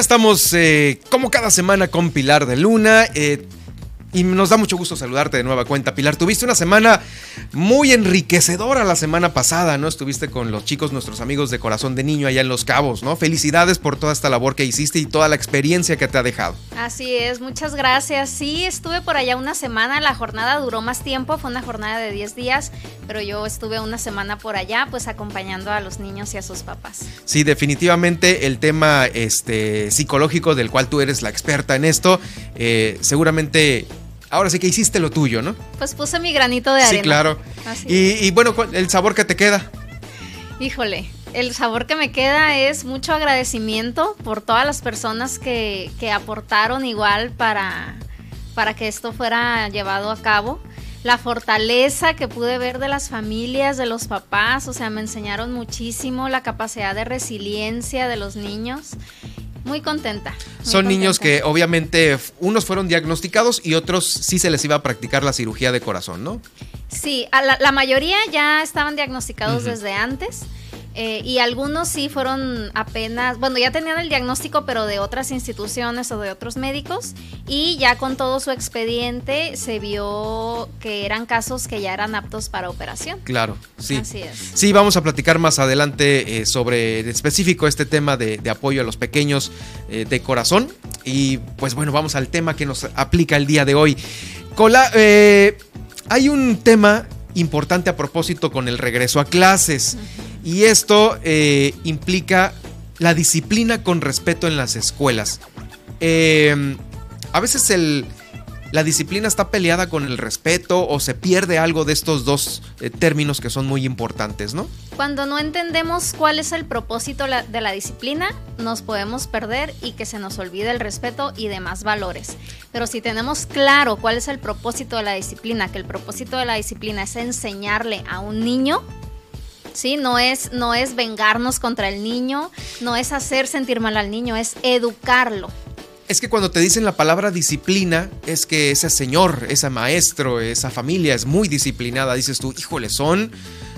Estamos eh, como cada semana con Pilar de Luna. eh, y nos da mucho gusto saludarte de nueva cuenta, Pilar. Tuviste una semana muy enriquecedora la semana pasada, ¿no? Estuviste con los chicos, nuestros amigos de Corazón de Niño allá en Los Cabos, ¿no? Felicidades por toda esta labor que hiciste y toda la experiencia que te ha dejado. Así es, muchas gracias. Sí, estuve por allá una semana, la jornada duró más tiempo, fue una jornada de 10 días, pero yo estuve una semana por allá, pues acompañando a los niños y a sus papás. Sí, definitivamente el tema este, psicológico del cual tú eres la experta en esto, eh, seguramente ahora sí que hiciste lo tuyo, ¿no? Pues puse mi granito de arena. Sí, claro. Así Y, y bueno, ¿cuál- el sabor que te queda. Híjole, el sabor que me queda es mucho agradecimiento por todas las personas que, que aportaron igual para, para que esto fuera llevado a cabo. La fortaleza que pude ver de las familias, de los papás, o sea, me enseñaron muchísimo la capacidad de resiliencia de los niños. Muy contenta. muy Son niños que obviamente unos fueron diagnosticados y otros sí se les iba a practicar la cirugía de corazón, ¿no? Sí, a la, la mayoría ya estaban diagnosticados desde antes. Eh, y algunos sí fueron apenas, bueno, ya tenían el diagnóstico, pero de otras instituciones o de otros médicos. Y ya con todo su expediente se vio que eran casos que ya eran aptos para operación. Claro, sí. Así es. Sí, vamos a platicar más adelante eh, sobre en específico este tema de, de apoyo a los pequeños eh, de corazón. Y pues bueno, vamos al tema que nos aplica el día de hoy. Cola- eh, hay un tema importante a propósito con el regreso a clases. Y esto eh, implica la disciplina con respeto en las escuelas. Eh, a veces la disciplina está peleada con el respeto o se pierde algo de estos dos eh, términos que son muy importantes, ¿no? Cuando no entendemos cuál es el propósito de la disciplina, nos podemos perder y que se nos olvide el respeto y demás valores. Pero si tenemos claro cuál es el propósito de la disciplina, que el propósito de la disciplina es enseñarle a un niño, ¿sí? No es, no es vengarnos contra el niño, no es hacer sentir mal al niño, es educarlo. Es que cuando te dicen la palabra disciplina, es que ese señor, ese maestro, esa familia es muy disciplinada. Dices tú, híjole, son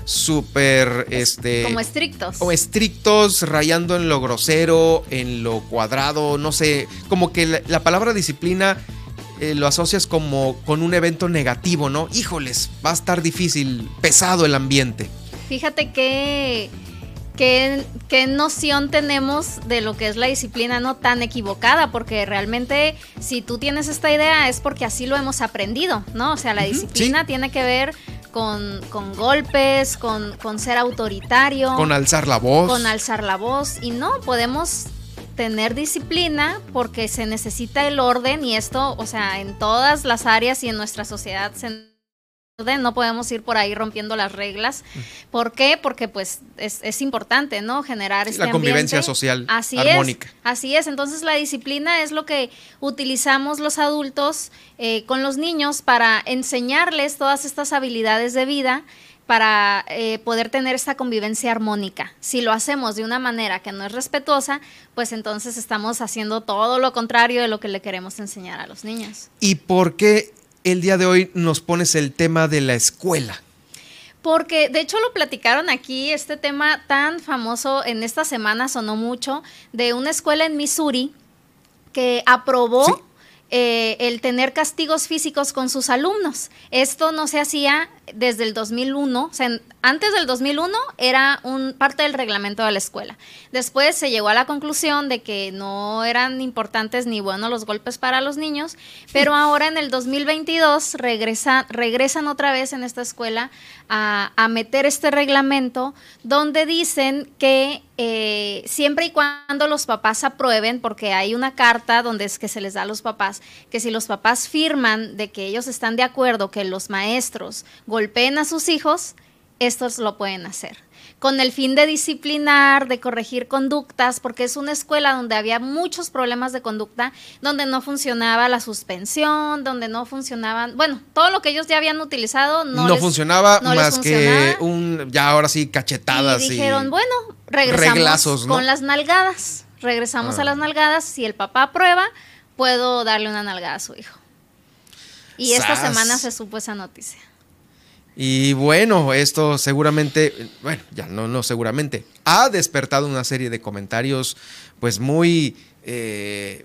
súper, este... Como estrictos. o estrictos, rayando en lo grosero, en lo cuadrado, no sé, como que la, la palabra disciplina eh, lo asocias como con un evento negativo, ¿no? Híjoles, va a estar difícil, pesado el ambiente. Fíjate que qué, qué noción tenemos de lo que es la disciplina no tan equivocada, porque realmente si tú tienes esta idea es porque así lo hemos aprendido, ¿no? O sea, la disciplina sí. tiene que ver con, con golpes, con, con ser autoritario, Con alzar la voz. con alzar la voz, y no, podemos tener disciplina porque se necesita el orden y esto, o sea, en todas las áreas y en nuestra sociedad se orden, no podemos ir por ahí rompiendo las reglas. ¿Por qué? Porque pues es, es importante, ¿no? Generar este la convivencia ambiente. social así armónica. Es, así es, entonces la disciplina es lo que utilizamos los adultos eh, con los niños para enseñarles todas estas habilidades de vida para eh, poder tener esta convivencia armónica. Si lo hacemos de una manera que no es respetuosa, pues entonces estamos haciendo todo lo contrario de lo que le queremos enseñar a los niños. ¿Y por qué el día de hoy nos pones el tema de la escuela? Porque de hecho lo platicaron aquí, este tema tan famoso en esta semana sonó mucho, de una escuela en Missouri que aprobó Sí. eh, el tener castigos físicos con sus alumnos. Esto no se hacía desde el 2001, o sea, antes del 2001 era un parte del reglamento de la escuela. Después se llegó a la conclusión de que no eran importantes ni buenos los golpes para los niños, pero ahora en el 2022 regresa, regresan otra vez en esta escuela a, a meter este reglamento donde dicen que eh, siempre y cuando los papás aprueben, porque hay una carta donde es que se les da a los papás, que si los papás firman de que ellos están de acuerdo que los maestros golpeen a sus hijos, estos lo pueden hacer. con el fin de disciplinar, de corregir conductas, porque es una escuela donde había muchos problemas de conducta, donde no funcionaba la suspensión, donde no funcionaban, bueno, todo lo que ellos ya habían utilizado no, no funcionaba más que un, ya ahora sí, cachetadas. Y dijeron, bueno, regresamos con las nalgadas, regresamos a las ah. nalgadas, si el papá aprueba, puedo darle una nalgada a su hijo. Y esta semana se supo esa noticia. Y bueno, esto seguramente, bueno, ya no, no seguramente, ha despertado una serie de comentarios pues muy eh,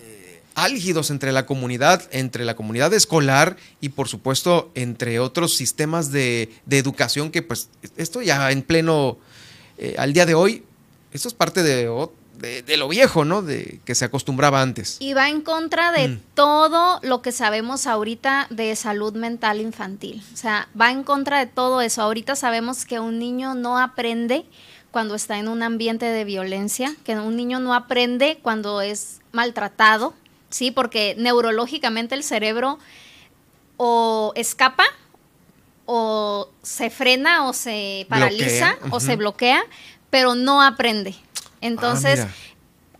eh, álgidos entre la comunidad, entre la comunidad escolar y por supuesto entre otros sistemas de, educación que pues esto ya en pleno, eh, al día de hoy, esto es parte de de, lo viejo, ¿no? De que se acostumbraba antes. Y va en contra de mm. todo lo que sabemos ahorita de salud mental infantil. O sea, va en contra de todo eso. Ahorita sabemos que un niño no aprende cuando está en un ambiente de violencia, que un niño no aprende cuando es maltratado, ¿sí? Porque neurológicamente el cerebro o escapa o se frena o se paraliza o se bloquea, pero no aprende. Entonces, ah,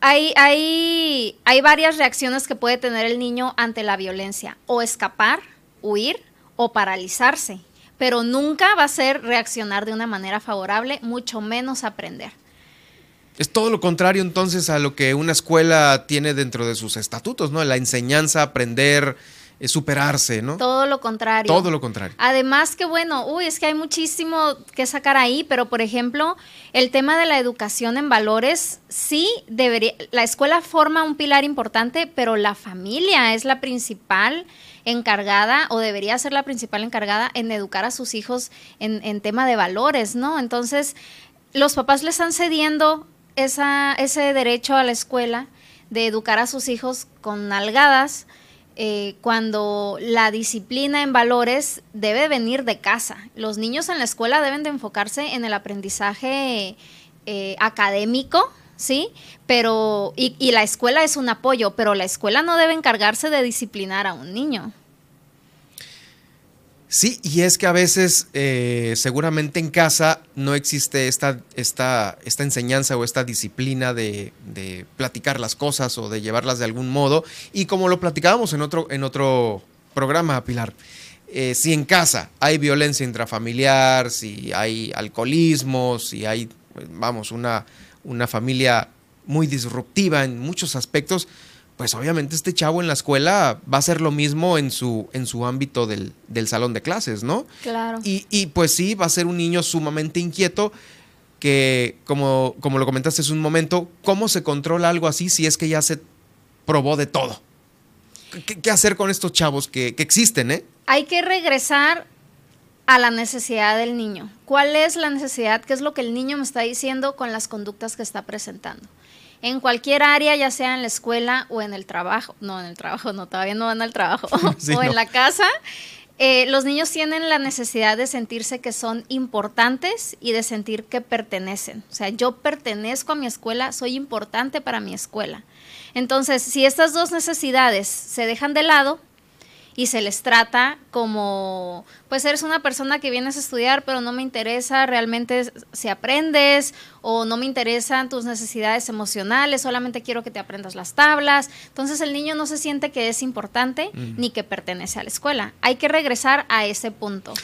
hay, hay, hay varias reacciones que puede tener el niño ante la violencia, o escapar, huir o paralizarse, pero nunca va a ser reaccionar de una manera favorable, mucho menos aprender. Es todo lo contrario entonces a lo que una escuela tiene dentro de sus estatutos, ¿no? La enseñanza, aprender, superarse, ¿no? Todo lo contrario. Todo lo contrario. Además que bueno, uy, es que hay muchísimo que sacar ahí, pero por ejemplo, el tema de la educación en valores, sí debería, la escuela forma un pilar importante, pero la familia es la principal encargada o debería ser la principal encargada en educar a sus hijos en, en tema de valores, ¿no? Entonces, los papás le están cediendo esa, ese derecho a la escuela de educar a sus hijos con nalgadas, eh, cuando la disciplina en valores debe venir de casa. Los niños en la escuela deben de enfocarse en el aprendizaje eh, académico, ¿sí? Pero, y, y la escuela es un apoyo, pero la escuela no debe encargarse de disciplinar a un niño. Sí, y es que a veces eh, seguramente en casa no existe esta, esta, esta enseñanza o esta disciplina de, platicar las cosas o de llevarlas de algún modo. Y como lo platicábamos en otro, en otro programa, Pilar, eh, si en casa hay violencia intrafamiliar, si hay alcoholismo, si hay, vamos, una, una familia muy disruptiva en muchos aspectos, pues obviamente este chavo en la escuela va a hacer lo mismo en su, en su ámbito del, salón de clases, ¿no? Claro. Y, y, pues sí, va a ser un niño sumamente inquieto que, como, como lo comentaste hace un momento, ¿cómo se controla algo así si es que ya se probó de todo? ¿Qué, hacer con estos chavos que, que existen, eh? Hay que regresar a la necesidad del niño. ¿Cuál es la necesidad? ¿Qué es lo que el niño me está diciendo con las conductas que está presentando? En cualquier área, ya sea en la escuela o en el trabajo, no, en el trabajo, no, todavía no van al trabajo, o en la casa, eh, los niños tienen la necesidad de sentirse que son importantes y de sentir que pertenecen. O sea, yo pertenezco a mi escuela, soy importante para mi escuela. Entonces, si estas dos necesidades se dejan de lado, y se les trata como, pues eres una persona que vienes a estudiar, pero no me interesa realmente si aprendes o no me interesan tus necesidades emocionales, solamente quiero que te aprendas las tablas. Entonces el niño no se siente que es importante ni que pertenece a la escuela. Hay que regresar a ese punto.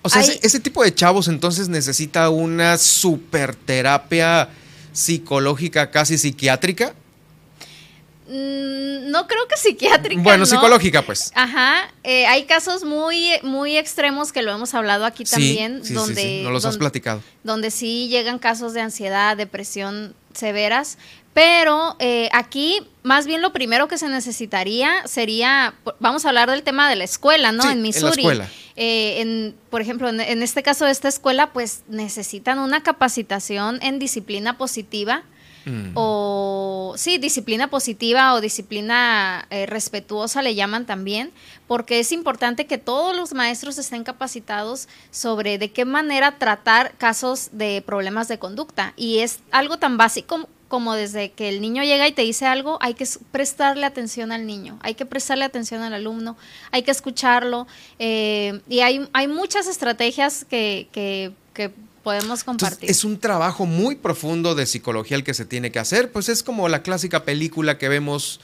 O sea, ese, tipo de chavos entonces necesita una super terapia psicológica, casi psiquiátrica. Mm, no creo que psiquiátrica. Bueno, psicológica, pues. Ajá. Eh, hay casos muy, muy extremos que lo hemos hablado aquí también. donde, sí, No los has platicado. Donde sí llegan casos de ansiedad, depresión severas. Pero eh, aquí, más bien lo primero que se necesitaría sería, vamos a hablar del tema de la escuela, ¿no? en Missouri. En la escuela. Eh, en, por ejemplo, en, en este caso de esta escuela, pues necesitan una capacitación en disciplina positiva Mm. O sí, disciplina positiva o disciplina eh, respetuosa le llaman también, porque es importante que todos los maestros estén capacitados sobre de qué manera tratar casos de problemas de conducta. Y es algo tan básico como desde que el niño llega y te dice algo, hay que prestarle atención al niño, hay que prestarle atención al alumno, hay que escucharlo. Eh, y hay, hay muchas estrategias que, que, que podemos compartir. es un trabajo muy profundo de psicología el que se tiene que hacer, pues es como la clásica película que vemos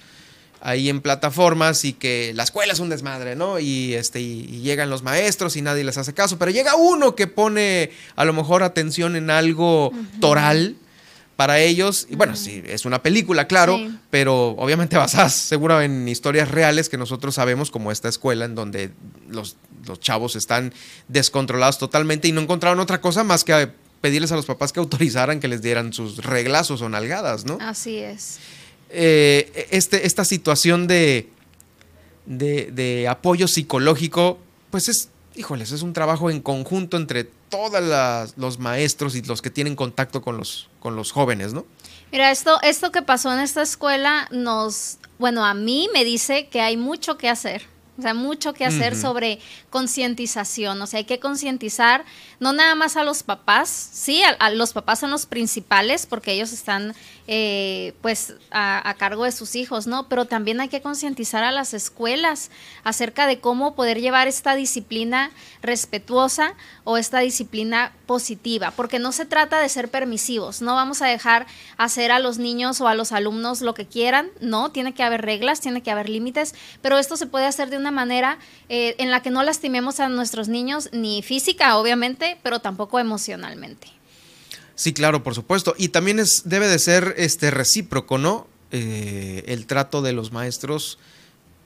ahí en plataformas y que la escuela es un desmadre, ¿no? Y este y, llegan los maestros y nadie les hace caso, pero llega uno que pone a lo mejor atención en algo toral para ellos. Y bueno, sí, es una película, claro, pero obviamente basada seguro en historias reales que nosotros sabemos, como esta escuela en donde los, los chavos están descontrolados totalmente y no encontraron otra cosa más que pedirles a los papás que autorizaran que les dieran sus reglazos o nalgadas, ¿no? Así es. Eh, este, esta situación de, de, apoyo psicológico, pues es, híjoles, es un trabajo en conjunto entre todos los maestros y los que tienen contacto con los, con los jóvenes, ¿no? Mira, esto, esto que pasó en esta escuela nos, bueno, a mí me dice que hay mucho que hacer. O sea, mucho que hacer sobre concientización. O sea, hay que concientizar no nada más a los papás, sí, a, los papás son los principales porque ellos están eh, pues a, cargo de sus hijos, ¿no? Pero también hay que concientizar a las escuelas acerca de cómo poder llevar esta disciplina respetuosa o esta disciplina positiva, porque no se trata de ser permisivos, no vamos a dejar hacer a los niños o a los alumnos lo que quieran, no, tiene que haber reglas, tiene que haber límites, pero esto se puede hacer de una manera eh, en la que no lastimemos a nuestros niños, ni física, obviamente, pero tampoco emocionalmente. Sí, claro, por supuesto. Y también es, debe de ser este recíproco, ¿no? Eh, el trato de los maestros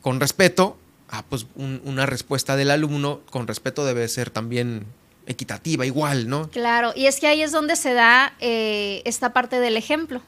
con respeto. Ah, pues una respuesta del alumno con respeto debe ser también equitativa, igual, ¿no? Claro, y es que ahí es donde se da eh, esta parte del ejemplo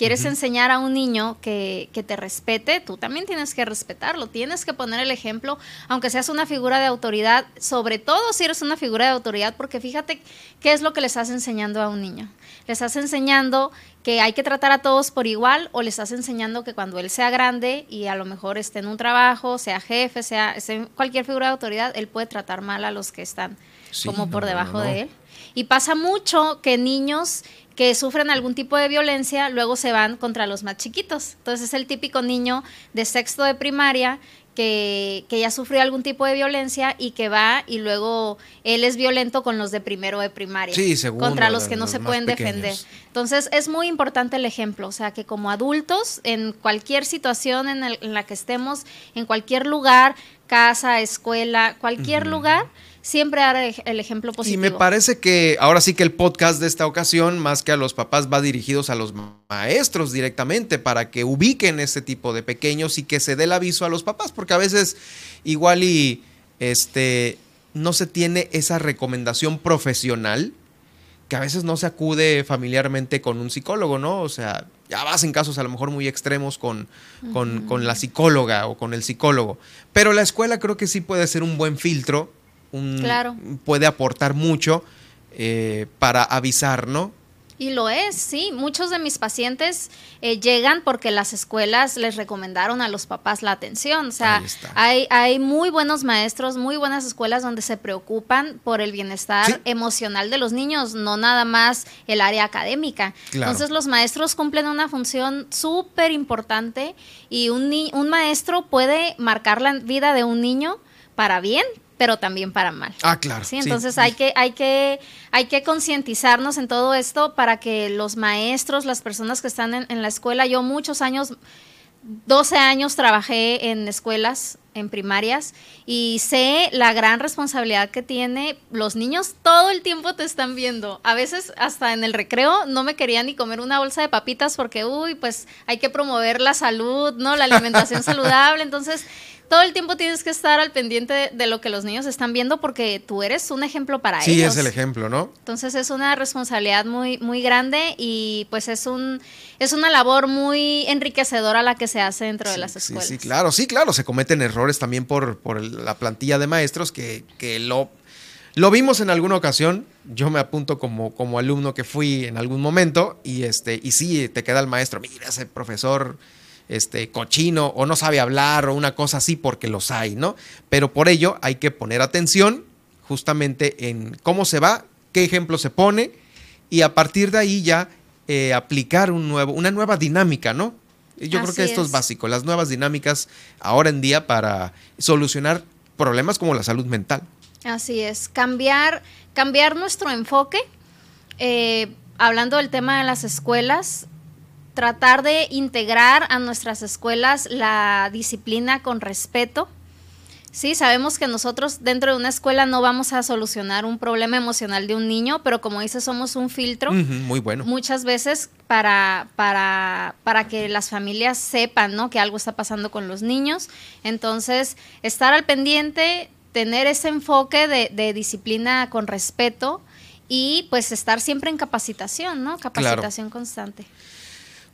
quieres enseñar a un niño que, que, te respete, tú también tienes que respetarlo, tienes que poner el ejemplo, aunque seas una figura de autoridad, sobre todo si eres una figura de autoridad, porque fíjate qué es lo que le estás enseñando a un niño. Le estás enseñando que hay que tratar a todos por igual o le estás enseñando que cuando él sea grande y a lo mejor esté en un trabajo, sea jefe, sea, cualquier figura de autoridad, él puede tratar mal a los que están como por debajo de él. Y pasa mucho que niños que sufren algún tipo de violencia, luego se van contra los más chiquitos. Entonces es el típico niño de sexto de primaria que, ya sufrió algún tipo de violencia y que va y luego él es violento con los de primero de primaria. Sí, Contra los que no se pueden defender. Entonces es muy importante el ejemplo, o sea que como adultos, en cualquier situación en, la que estemos, en cualquier lugar, casa, escuela, cualquier lugar, siempre dar el ejemplo positivo. Y me parece que ahora sí que el podcast de esta ocasión, más que a los papás, va dirigidos a los maestros directamente para que ubiquen este tipo de pequeños y que se dé el aviso a los papás, porque a veces igual y este no se tiene esa recomendación profesional que a veces no se acude familiarmente con un psicólogo, ¿no? O sea, ya vas en casos a lo mejor muy extremos con, con, con la psicóloga o con el psicólogo. Pero la escuela creo que sí puede ser un buen filtro claro. puede aportar mucho eh, para avisar, ¿no? Y lo es, sí. Muchos de mis pacientes eh, llegan porque las escuelas les recomendaron a los papás la atención. O sea, hay, hay muy buenos maestros, muy buenas escuelas donde se preocupan por el bienestar emocional de los niños, no nada más el área académica. Entonces los maestros cumplen una función súper importante y un, un maestro puede marcar la vida de un niño para bien, pero también para mal. Ah, claro. ¿sí? Entonces Hay, que, hay que, hay que concientizarnos en todo esto para que los maestros, las personas que están en, la escuela, yo muchos años, 12 años trabajé en escuelas, en primarias, y sé la gran responsabilidad que tiene. Los niños todo el tiempo te están viendo. A veces hasta en el recreo no me quería ni comer una bolsa de papitas porque, uy, pues hay que promover la salud, ¿no? La alimentación saludable. Entonces todo el tiempo tienes que estar al pendiente de, lo que los niños están viendo porque tú eres un ejemplo para ellos. Sí, es el ejemplo, ¿no? Entonces es una responsabilidad muy, muy grande y pues es un es una labor muy enriquecedora la que se hace dentro de las escuelas. Sí, sí, claro, sí, claro, se cometen errores también por, por la plantilla de maestros que, que lo, lo vimos en alguna ocasión. Yo me apunto como, como alumno que fui en algún momento y este y sí, te queda el maestro, mira ese profesor este, cochino o no sabe hablar o una cosa así porque los hay, ¿no? Pero por ello hay que poner atención justamente en cómo se va, qué ejemplo se pone y a partir de ahí ya eh, aplicar un nuevo, una nueva dinámica, ¿no? Yo creo que esto es. básico, las nuevas dinámicas ahora en día para solucionar problemas como la salud mental. Así es, cambiar, cambiar nuestro enfoque eh, hablando del tema de las escuelas, tratar de integrar a nuestras escuelas la disciplina con respeto. Sí, sabemos que nosotros dentro de una escuela no vamos a solucionar un problema emocional de un niño, pero como dice, somos un filtro. muy bueno. Muchas veces para, para, para que las familias sepan ¿no? que algo está pasando con los niños. Entonces, estar al pendiente, tener ese enfoque de, de disciplina con respeto y pues estar siempre en capacitación, ¿no? Capacitación constante.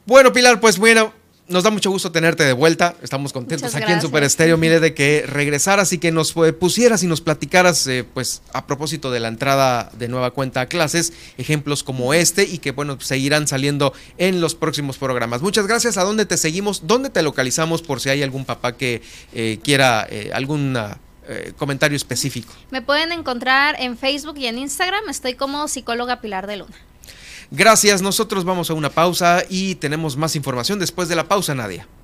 Bueno, Pilar, pues bueno, nos da mucho gusto tenerte de vuelta. Estamos contentos aquí en Super Estéreo, mire, de que regresaras y que nos pusieras y nos platicaras, eh, pues, a propósito de la entrada de nueva cuenta a clases, ejemplos como este y que, bueno, seguirán saliendo en los próximos programas. Muchas gracias. ¿A dónde te seguimos? ¿Dónde te localizamos por si hay algún papá que eh, quiera eh, alguna eh, comentario específico. Me pueden encontrar en Facebook y en Instagram. Estoy como psicóloga Pilar de Luna. Gracias, nosotros vamos a una pausa y tenemos más información después de la pausa, Nadia.